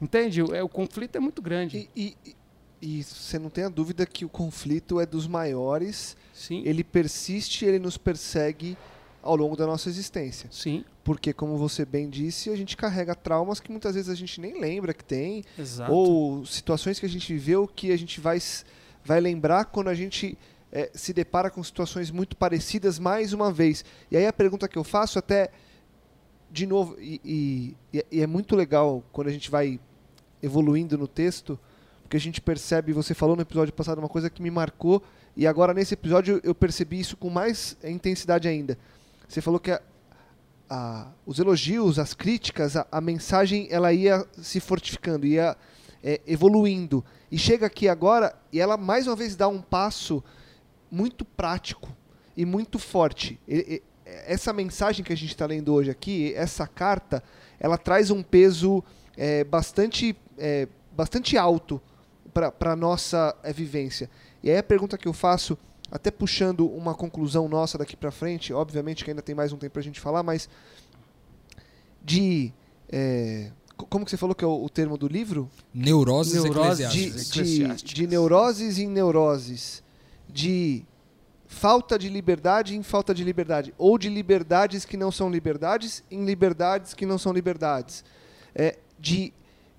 Entende? O, é, o conflito é muito grande. E, e, e você não tem a dúvida que o conflito é dos maiores. Sim. Ele persiste, ele nos persegue ao longo da nossa existência. Sim, Porque, como você bem disse, a gente carrega traumas que muitas vezes a gente nem lembra que tem, exato. ou situações que a gente viveu que a gente vai, vai lembrar quando a gente eh, se depara com situações muito parecidas mais uma vez. E aí a pergunta que eu faço até, de novo, e- e- e é muito legal quando a gente vai evoluindo no texto, porque a gente percebe, você falou no episódio passado uma coisa que me marcou, e agora nesse episódio eu percebi isso com mais intensidade ainda. Você falou que a- a- os elogios, as críticas, a, a mensagem ela ia se fortificando, ia é, evoluindo. E chega aqui agora e ela mais uma vez dá um passo muito prático e muito forte. E- e- essa mensagem que a gente está lendo hoje aqui, essa carta, ela traz um peso é, bastante, é, bastante alto para a nossa é, vivência. E aí a pergunta que eu faço, até puxando uma conclusão nossa daqui para frente, obviamente que ainda tem mais um tempo para a gente falar, mas de é, co- como que você falou que é o, o termo do livro? Neuroses, Neuroses De, eclesiásticas. de, eclesiásticas. de neuroses em neuroses, de falta de liberdade em falta de liberdade, ou de liberdades que não são liberdades em liberdades que não são liberdades, é, de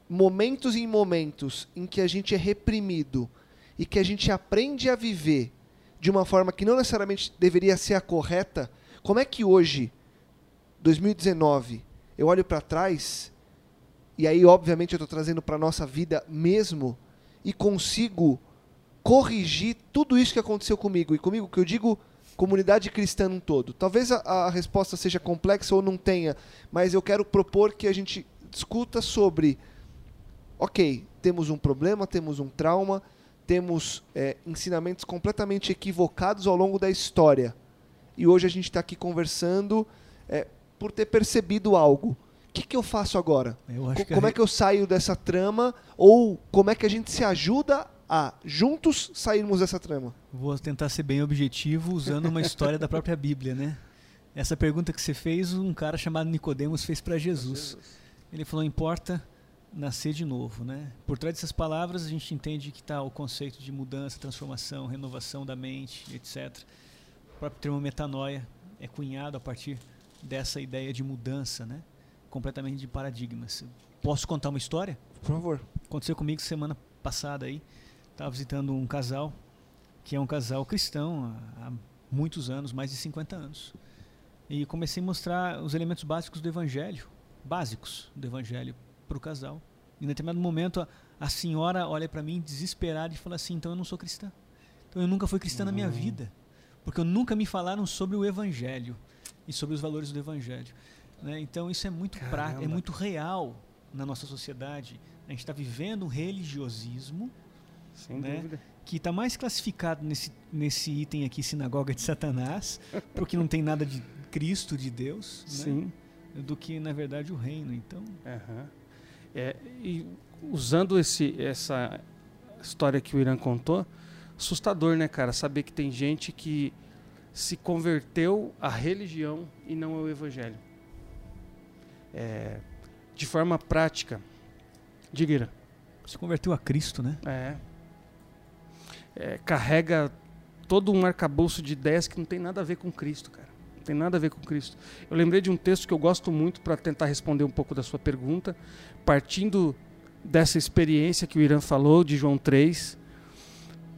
momentos em momentos em que a gente é reprimido e que a gente aprende a viver de uma forma que não necessariamente deveria ser a correta, como é que hoje, 2019, eu olho para trás e aí obviamente eu estou trazendo para nossa vida mesmo e consigo corrigir tudo isso que aconteceu comigo e comigo que eu digo comunidade cristã num todo. Talvez a, a resposta seja complexa ou não tenha, mas eu quero propor que a gente discuta sobre ok, temos um problema, temos um trauma, temos é, ensinamentos completamente equivocados ao longo da história. E hoje a gente está aqui conversando é, por ter percebido algo. O que, que eu faço agora? Eu Co- como é que eu saio dessa trama? Ou como é que a gente se ajuda a, juntos, sairmos dessa trama? Vou tentar ser bem objetivo usando uma história da própria Bíblia, né? Essa pergunta que você fez, um cara chamado Nicodemos fez para Jesus. Ele falou: "Importa nascer de novo", né? Por trás dessas palavras a gente entende que está o conceito de mudança, transformação, renovação da mente, etc. O próprio termo metanoia é cunhado a partir dessa ideia de mudança, né? Completamente de paradigmas. Posso contar uma história? Por favor. Aconteceu comigo semana passada aí. Estava visitando um casal, que é um casal cristão há, muitos anos, mais de 50 anos. E comecei a mostrar os elementos básicos do evangelho, básicos do evangelho para o casal. E em determinado momento a, a senhora olha para mim desesperada e fala assim: "Então eu não sou cristã. Então eu nunca fui cristã na minha vida, porque eu nunca me falaram sobre o evangelho e sobre os valores do evangelho". Né? Então isso é muito prático, é muito real na nossa sociedade. A gente está vivendo um religiosismo Sem né? dúvida. que está mais classificado nesse, nesse item aqui, sinagoga de Satanás, [laughs] porque não tem nada de Cristo, de Deus, né? Sim. do que na verdade o reino. Então, Aham. É, e usando esse, essa história que o Irã contou, assustador, né, cara? Saber que tem gente que se converteu à religião e não ao evangelho. É, de forma prática. Diga, Irã. se converteu a Cristo, né? É. É, carrega todo um arcabouço de ideias que não tem nada a ver com Cristo, cara. Tem nada a ver com Cristo. Eu lembrei de um texto que eu gosto muito para tentar responder um pouco da sua pergunta, partindo dessa experiência que o Irã falou, de João 3.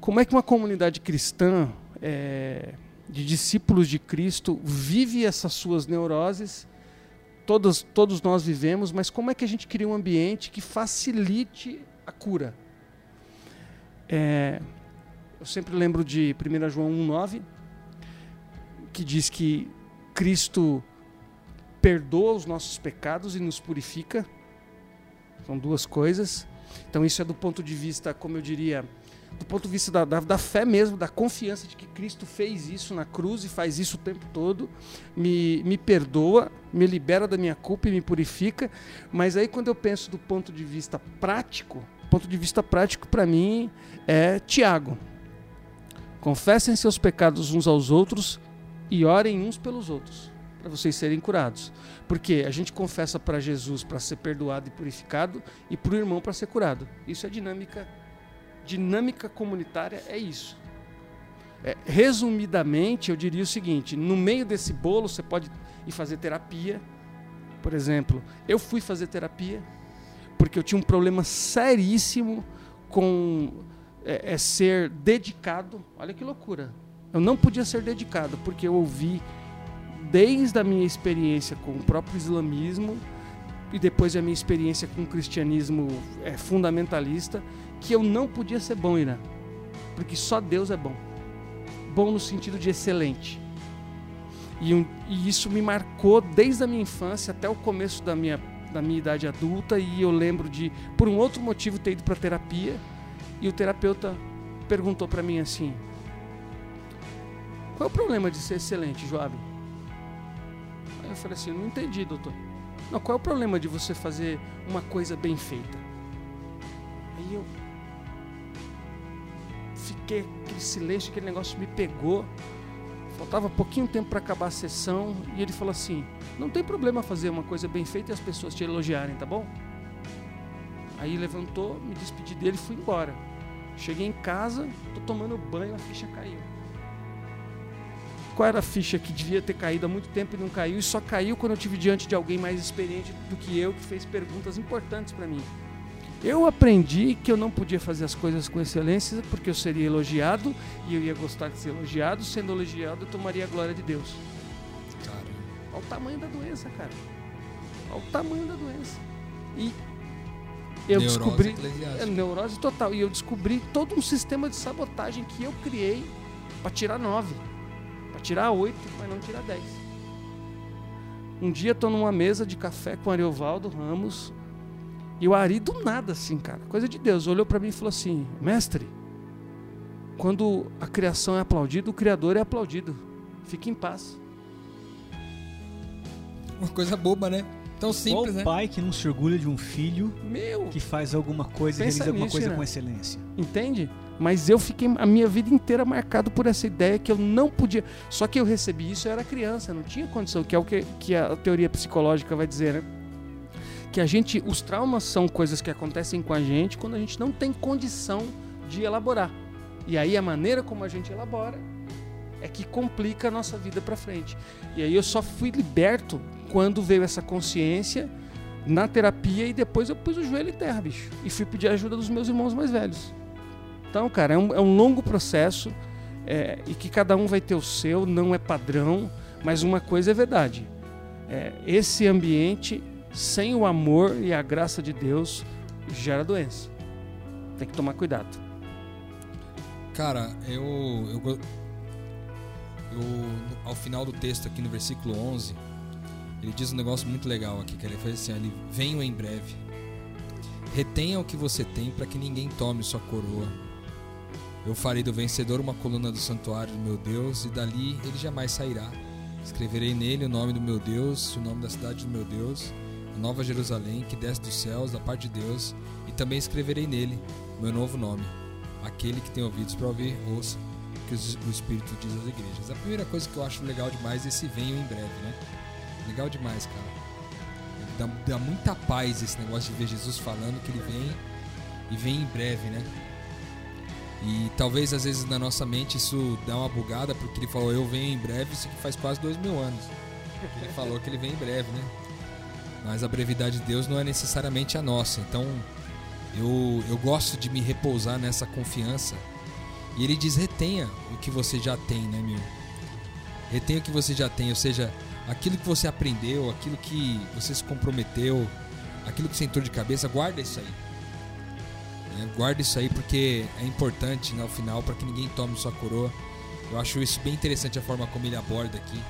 Como é que uma comunidade cristã, é, de discípulos de Cristo, vive essas suas neuroses? Todos, todos nós vivemos, mas como é que a gente cria um ambiente que facilite a cura? É, eu sempre lembro de 1 João 1,9, que diz que Cristo perdoa os nossos pecados e nos purifica. São duas coisas. Então, isso é do ponto de vista, como eu diria, do ponto de vista da, da, da, fé mesmo, da confiança de que Cristo fez isso na cruz e faz isso o tempo todo, me, me perdoa, me libera da minha culpa e me purifica. Mas aí, quando eu penso do ponto de vista prático, ponto de vista prático para mim é Tiago. Confessem seus pecados uns aos outros e orem uns pelos outros, para vocês serem curados. Porque a gente confessa para Jesus para ser perdoado e purificado e para o irmão para ser curado. Isso é dinâmica dinâmica comunitária é isso. É, resumidamente, eu diria o seguinte: no meio desse bolo, você pode ir fazer terapia. Por exemplo, eu fui fazer terapia porque eu tinha um problema seríssimo com é, é, ser dedicado. Olha que loucura. Eu não podia ser dedicado porque eu ouvi desde a minha experiência com o próprio islamismo e depois a minha experiência com o cristianismo é, fundamentalista que eu não podia ser bom, Irã. Porque só Deus é bom. Bom no sentido de excelente. E, e, isso me marcou desde a minha infância até o começo da minha, da minha idade adulta. E eu lembro de, por um outro motivo, ter ido para terapia. E o terapeuta perguntou para mim assim: Qual é o problema de ser excelente, Joab? Aí eu falei assim: Não entendi, doutor. Não, qual é o problema de você fazer uma coisa bem feita? Aí eu fiquei aquele silêncio, aquele negócio me pegou. Faltava pouquinho tempo para acabar a sessão e ele falou assim: "Não tem problema fazer uma coisa bem feita e as pessoas te elogiarem, tá bom?" Aí levantou, me despedi dele e fui embora. Cheguei em casa, tô tomando banho, a ficha caiu. Qual era a ficha que devia ter caído há muito tempo e não caiu? E só caiu quando eu tive diante de alguém mais experiente do que eu, que fez perguntas importantes para mim. Eu aprendi que eu não podia fazer as coisas com excelência porque eu seria elogiado e eu ia gostar de ser elogiado. Sendo elogiado, eu tomaria a glória de Deus. Cara. Olha o tamanho da doença, cara. Olha o tamanho da doença. E eu neurose descobri. É, neurose total. E eu descobri todo um sistema de sabotagem que eu criei para tirar nove. Para tirar oito, mas não tirar dez. Um dia estou numa mesa de café com Ariovaldo Ramos, e o Ari, do nada, assim, cara, coisa de Deus, olhou para mim e falou assim: Mestre, quando a criação é aplaudida, o Criador é aplaudido. Fique em paz. Uma coisa boba, né? Tão simples, Qual né? pai que não se orgulha de um filho Meu, que faz alguma coisa e realiza alguma nisso, coisa né? com excelência? entende? Mas eu fiquei a minha vida inteira marcado por essa ideia que eu não podia. Só que eu recebi isso, eu era criança, não tinha condição, que é o que, que a teoria psicológica vai dizer, né? que a gente, os traumas são coisas que acontecem com a gente quando a gente não tem condição de elaborar. E aí a maneira como a gente elabora é que complica a nossa vida para frente. E aí eu só fui liberto quando veio essa consciência na terapia e depois eu pus o joelho em terra, bicho, e fui pedir ajuda dos meus irmãos mais velhos. Então, cara, é um, é um longo processo é, e que cada um vai ter o seu, não é padrão, mas uma coisa é verdade. É, esse ambiente sem o amor e a graça de Deus gera doença. Tem que tomar cuidado. Cara, eu, eu, eu ao final do texto aqui no versículo 11, ele diz um negócio muito legal aqui, que ele faz assim, ele venho em breve. Retenha o que você tem para que ninguém tome sua coroa. Eu farei do vencedor uma coluna do santuário do meu Deus e dali ele jamais sairá. Escreverei nele o nome do meu Deus, o nome da cidade do meu Deus a Nova Jerusalém, que desce dos céus da parte de Deus, e também escreverei nele meu novo nome. Aquele que tem ouvidos para ouvir, ouça o que o Espírito diz às igrejas. A primeira coisa que eu acho legal demais é esse venho em breve, né? Legal demais, cara. Dá, dá muita paz esse negócio de ver Jesus falando que ele vem e vem em breve, né? E talvez às vezes na nossa mente isso dá uma bugada, porque ele falou eu venho em breve, isso aqui faz quase dois mil anos. Ele falou que ele vem em breve, né? Mas a brevidade de Deus não é necessariamente a nossa. Então eu, eu gosto de me repousar nessa confiança. E ele diz: retenha o que você já tem, né, meu? Retenha o que você já tem, ou seja, aquilo que você aprendeu, aquilo que você se comprometeu, aquilo que você entrou de cabeça, guarda isso aí. É, guarda isso aí porque é importante no final para que ninguém tome sua coroa. Eu acho isso bem interessante a forma como ele aborda aqui.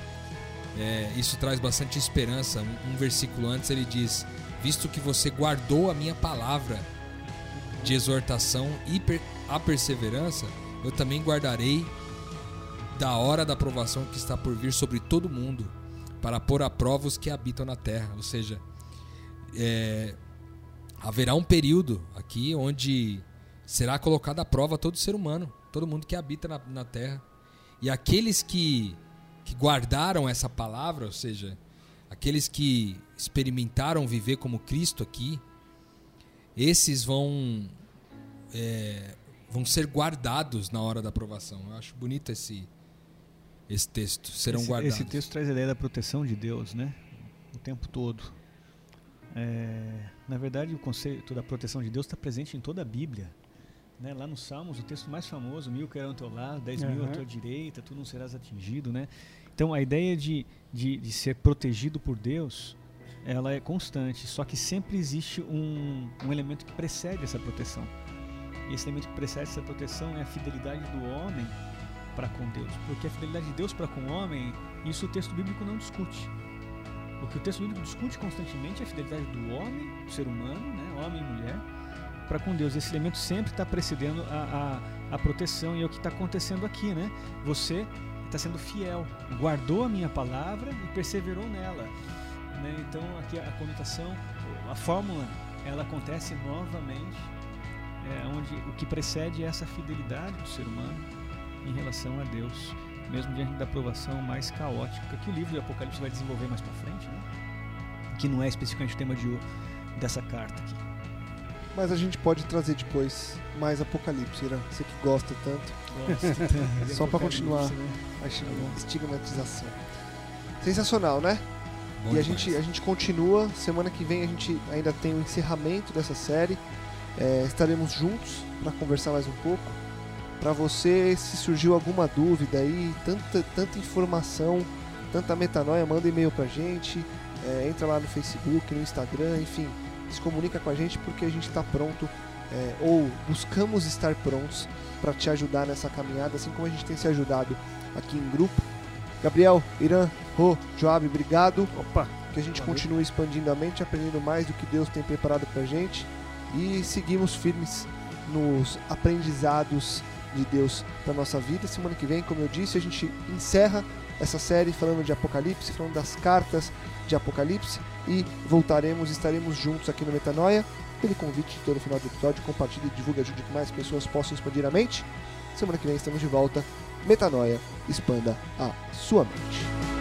é, isso traz bastante esperança. Um, um versículo antes ele diz: Visto que você guardou a minha palavra de exortação e per, a perseverança, eu também guardarei da hora da aprovação que está por vir sobre todo mundo, para pôr a prova os que habitam na terra. Ou seja, é, haverá um período aqui onde será colocado à prova todo ser humano, todo mundo que habita na, na terra. E aqueles que, que guardaram essa palavra, ou seja, aqueles que experimentaram viver como Cristo aqui, esses vão é, vão ser guardados na hora da aprovação. Eu acho bonito esse esse texto. Serão esse, guardados. Esse texto traz a ideia da proteção de Deus, né? O tempo todo. É, na verdade, o conceito da proteção de Deus está presente em toda a Bíblia. Né? Lá nos Salmos, o texto mais famoso, mil cairão ao teu lado, dez mil à Uhum. tua direita, tu não serás atingido, né? Então, a ideia de, de, de ser protegido por Deus, ela é constante, só que sempre existe um, um elemento que precede essa proteção. E esse elemento que precede essa proteção é a fidelidade do homem para com Deus. Porque a fidelidade de Deus para com o homem, isso o texto bíblico não discute. O que o texto bíblico discute constantemente é a fidelidade do homem, do ser humano, né, homem e mulher, para com Deus. Esse elemento sempre está precedendo a, a, a proteção e é o que está acontecendo aqui, né? Você está sendo fiel, guardou a minha palavra e perseverou nela. Né? Então aqui a conotação, a fórmula, ela acontece novamente, é, onde o que precede é essa fidelidade do ser humano em relação a Deus, mesmo diante da aprovação mais caótica que o livro de Apocalipse vai desenvolver mais para frente, né? que não é especificamente o tema de, dessa carta aqui. Mas a gente pode trazer depois mais Apocalipse, Irã. Você que gosta tanto. [laughs] Só pra continuar. a estigmatização. Sensacional, né? Bom e a gente, a gente continua. Semana que vem a gente ainda tem o encerramento dessa série. É, estaremos juntos para conversar mais um pouco. Para você, se surgiu alguma dúvida aí, tanta, tanta informação, tanta metanoia, manda e-mail pra gente. é, entra lá no Facebook, no Instagram, enfim, se comunica com a gente porque a gente está pronto é, ou buscamos estar prontos para te ajudar nessa caminhada, assim como a gente tem se ajudado aqui em grupo. Gabriel, Irã, Rô, Joab, obrigado. Opa, Que a gente Valeu. continue expandindo a mente, aprendendo mais do que Deus tem preparado pra gente e seguimos firmes nos aprendizados de Deus para nossa vida. Semana que vem, como eu disse, a gente encerra essa série falando de Apocalipse, falando das cartas de Apocalipse e voltaremos, estaremos juntos aqui no Metanoia. Aquele convite de todo final do episódio, compartilhe divulgue, ajude que mais pessoas possam expandir a mente. Semana que vem estamos de volta. Metanoia, expanda a sua mente.